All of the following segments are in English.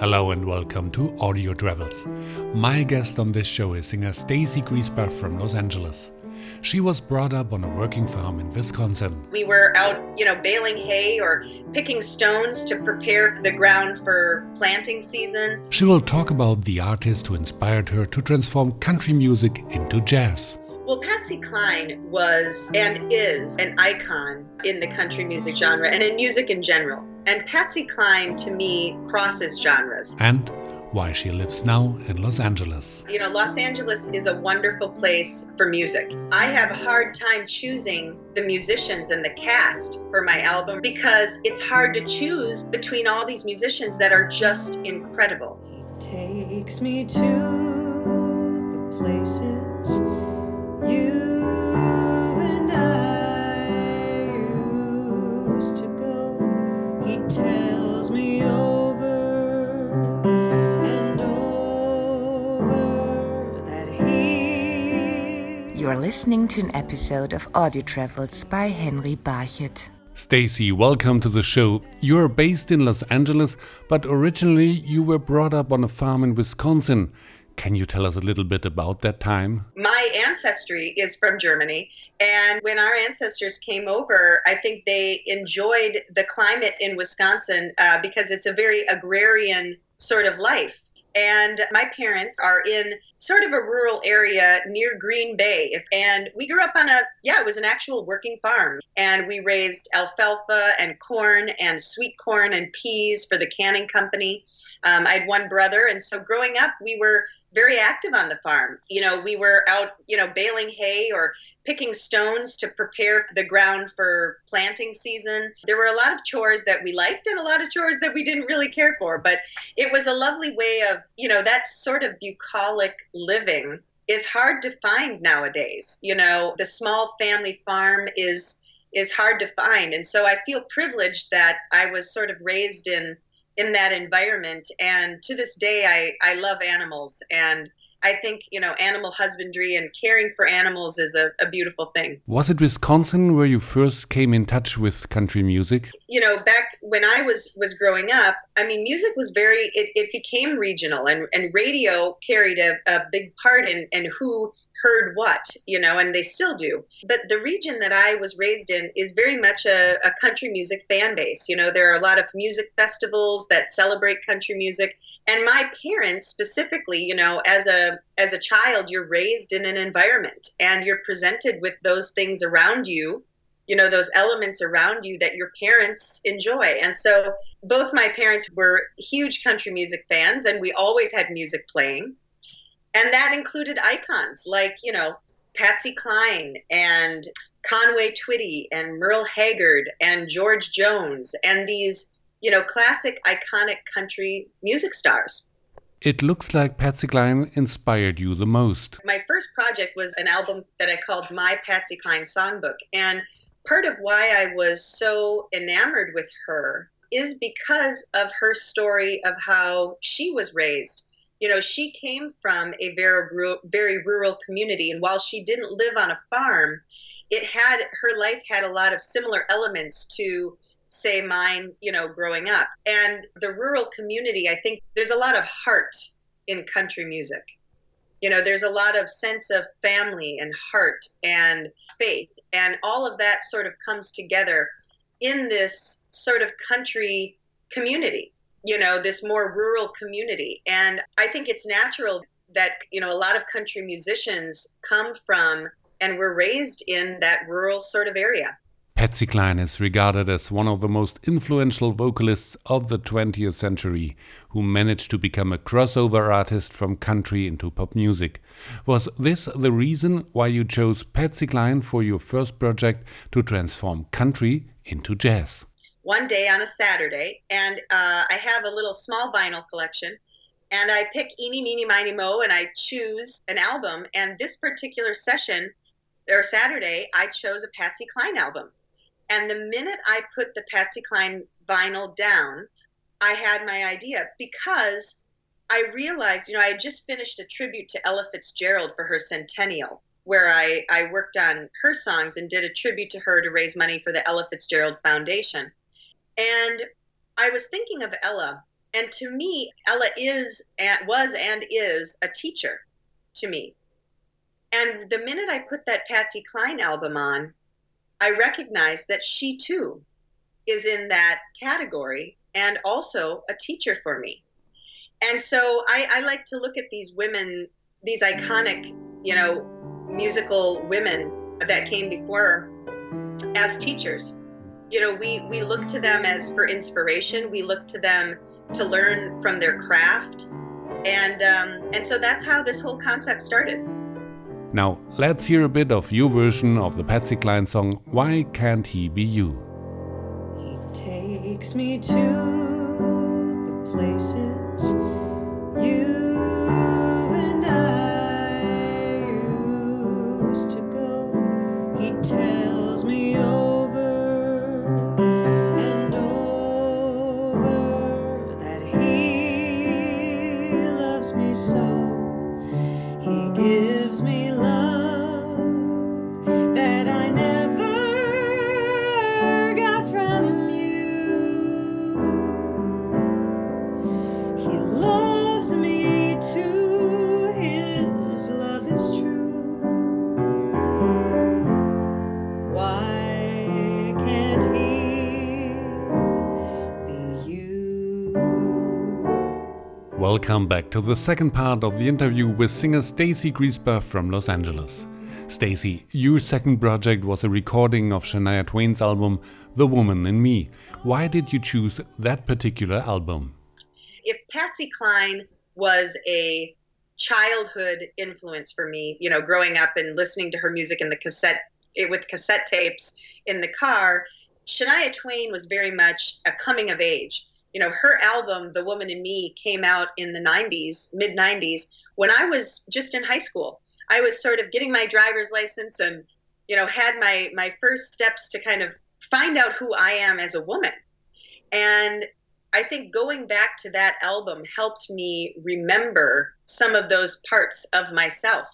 Hello and welcome to Audio Travels. My guest on this show is singer Stacy Griesbach from Los Angeles. She was brought up on a working farm in Wisconsin. We were out, you know, baling hay or picking stones to prepare the ground for planting season. She will talk about the artist who inspired her to transform country music into jazz. Well, Patsy Cline was and is an icon in the country music genre and in music in general. And Patsy Cline, to me, crosses genres. And why she lives now in Los Angeles. You know, Los Angeles is a wonderful place for music. I have a hard time choosing the musicians and the cast for my album because it's hard to choose between all these musicians that are just incredible. He takes me to the places you tells me over and over that he. You're listening to an episode of Audio Travels by Henry Barchet. Stacy, welcome to the show. You're based in Los Angeles, but originally you were brought up on a farm in Wisconsin. Can you tell us a little bit about that time? My ancestry is from Germany. And when our ancestors came over, I think they enjoyed the climate in Wisconsin uh, because it's a very agrarian sort of life. And my parents are in sort of a rural area near Green Bay. And we grew up on a, yeah, it was an actual working farm. And we raised alfalfa and corn and sweet corn and peas for the canning company. Um, I had one brother. And so growing up, we were very active on the farm. You know, we were out, you know, baling hay or picking stones to prepare the ground for planting season. There were a lot of chores that we liked and a lot of chores that we didn't really care for, but it was a lovely way of, you know, that sort of bucolic living is hard to find nowadays. You know, the small family farm is is hard to find. And so I feel privileged that I was sort of raised in in that environment. And to this day, I, I love animals. And I think, you know, animal husbandry and caring for animals is a, a beautiful thing. Was it Wisconsin where you first came in touch with country music? You know, back when I was, was growing up, I mean, music was very, it, it became regional and, and radio carried a, a big part in, in who heard what, you know, and they still do. But the region that I was raised in is very much a, a, country music fan base. You know, there are a lot of music festivals that celebrate country music. And my parents specifically, you know, as a as a child, you're raised in an environment and you're presented with those things around you, you know, those elements around you that your parents enjoy. And so both my parents were huge country music fans and we always had music playing and that included icons like, you know, Patsy Cline and Conway Twitty and Merle Haggard and George Jones and these, you know, classic iconic country music stars. It looks like Patsy Cline inspired you the most. My first project was an album that I called My Patsy Cline Songbook. And part of why I was so enamored with her is because of her story of how she was raised you know, she came from a very rural, very rural community, and while she didn't live on a farm, it had her life had a lot of similar elements to say mine, you know, growing up. And the rural community, I think there's a lot of heart in country music. You know, there's a lot of sense of family and heart and faith, and all of that sort of comes together in this sort of country community you know, this more rural community. And I think it's natural that, you know, a lot of country musicians come from and were raised in that rural sort of area. Patsy Cline is regarded as one of the most influential vocalists of the 20th century who managed to become a crossover artist from country into pop music. Was this the reason why you chose Patsy Cline for your first project to transform country into jazz? one day on a Saturday, and uh, I have a little small vinyl collection. And I pick Eeny, Meeny, Miny, Mo, and I choose an album. And this particular session, or Saturday, I chose a Patsy Cline album. And the minute I put the Patsy Cline vinyl down, I had my idea because I realized, you know, I had just finished a tribute to Ella Fitzgerald for her centennial, where I, I worked on her songs and did a tribute to her to raise money for the Ella Fitzgerald Foundation. And I was thinking of Ella And to me, Ella is and was and is a teacher to me. And the minute I put that Patsy Cline album on, I recognize that she too is in that category and also a teacher for me. And so I, I like to look at these women, these iconic, you know, musical women that came before as teachers. You know, we, we look to them as for inspiration. We look to them to learn from their craft. And, um, and so that's how this whole concept started. Now, let's hear a bit of your version of the Patsy Cline song, Why Can't He Be You? He takes me to the places you and I used to go. He tells me over and over that he loves me so. He gives Welcome back to the second part of the interview with singer Stacy Griesbach from Los Angeles. Stacy, your second project was a recording of Shania Twain's album The Woman in Me. Why did you choose that particular album? if Patsy Cline was a childhood influence for me, you know, growing up and listening to her music in the cassette it, with cassette tapes in the car, Shania Twain was very much a coming of age. You know, her album The Woman in Me came out in the 90s, mid 90s, when I was just in high school. I was sort of getting my driver's license and you know, had my my first steps to kind of find out who I am as a woman. And I think going back to that album helped me remember some of those parts of myself.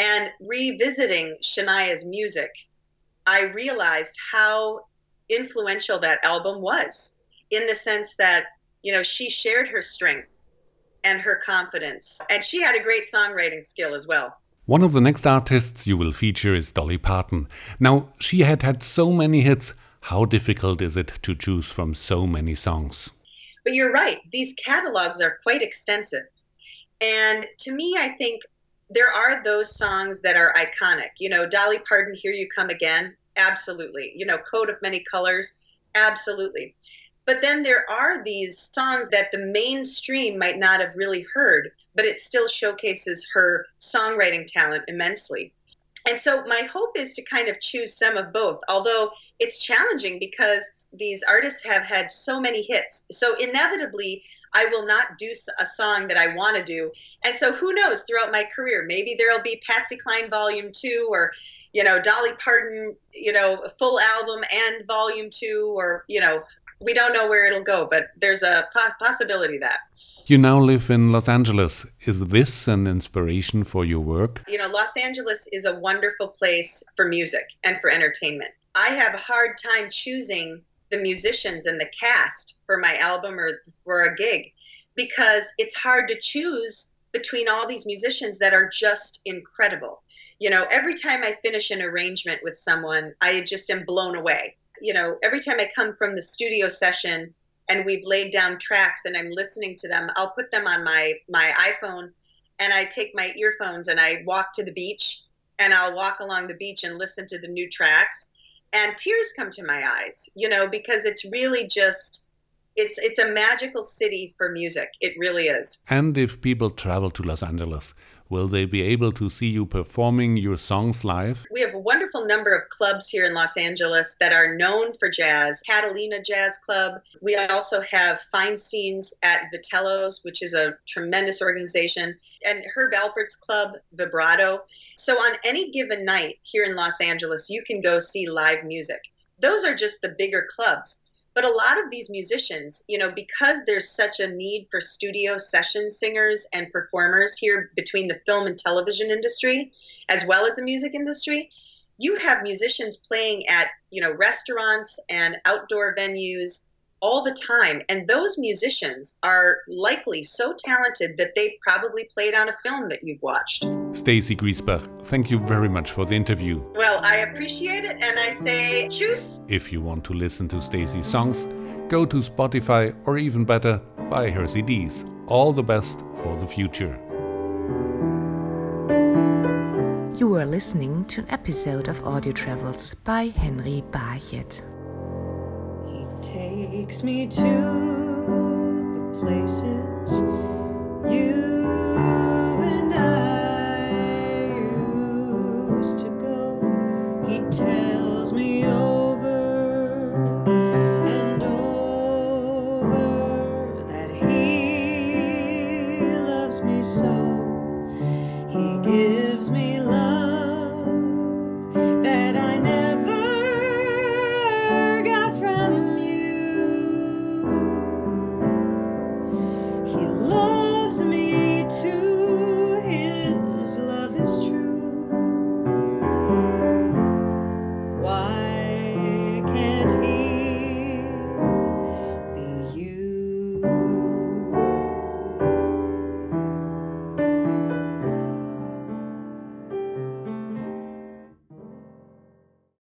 And revisiting Shania's music, I realized how influential that album was in the sense that, you know, she shared her strength and her confidence. And she had a great songwriting skill as well. One of the next artists you will feature is Dolly Parton. Now, she had had so many hits. How difficult is it to choose from so many songs? But you're right, these catalogs are quite extensive. And to me, I think there are those songs that are iconic. You know, Dolly Parton, Here You Come Again, absolutely. You know, Coat of Many Colors, absolutely. But then there are these songs that the mainstream might not have really heard, but it still showcases her songwriting talent immensely. And so my hope is to kind of choose some of both, although it's challenging because these artists have had so many hits. So inevitably, I will not do a song that I want to do. And so who knows throughout my career, maybe there'll be Patsy Cline volume 2 or you know, Dolly Parton, you know, full album and volume 2 or, you know, we don't know where it'll go, but there's a po- possibility that. You now live in Los Angeles. Is this an inspiration for your work? You know, Los Angeles is a wonderful place for music and for entertainment. I have a hard time choosing the musicians and the cast for my album or for a gig because it's hard to choose between all these musicians that are just incredible. You know, every time I finish an arrangement with someone, I just am blown away. You know, every time I come from the studio session and we've laid down tracks and I'm listening to them, I'll put them on my my iPhone and I take my earphones and I walk to the beach and I'll walk along the beach and listen to the new tracks and tears come to my eyes, you know, because it's really just it's it's a magical city for music. It really is. And if people travel to Los Angeles, will they be able to see you performing your songs live? We have a wonderful number of clubs here in Los Angeles that are known for jazz. Catalina Jazz Club. We also have Feinstein's at Vitello's, which is a tremendous organization, and Herb Alpert's club, Vibrato. So on any given night here in Los Angeles, you can go see live music. Those are just the bigger clubs. But a lot of these musicians, you know, because there's such a need for studio session singers and performers here between the film and television industry, as well as the music industry, you have musicians playing at, you know, restaurants and outdoor venues all the time. And those musicians are likely so talented that they've probably played on a film that you've watched. Stacy Griesbach, thank you very much for the interview. Well, I appreciate it and I say choose. If you want to listen to Stacy's songs, go to Spotify or even better, buy her CDs. All the best for the future. You are listening to an episode of Audio Travels by Henry Barchet. Takes me to the places you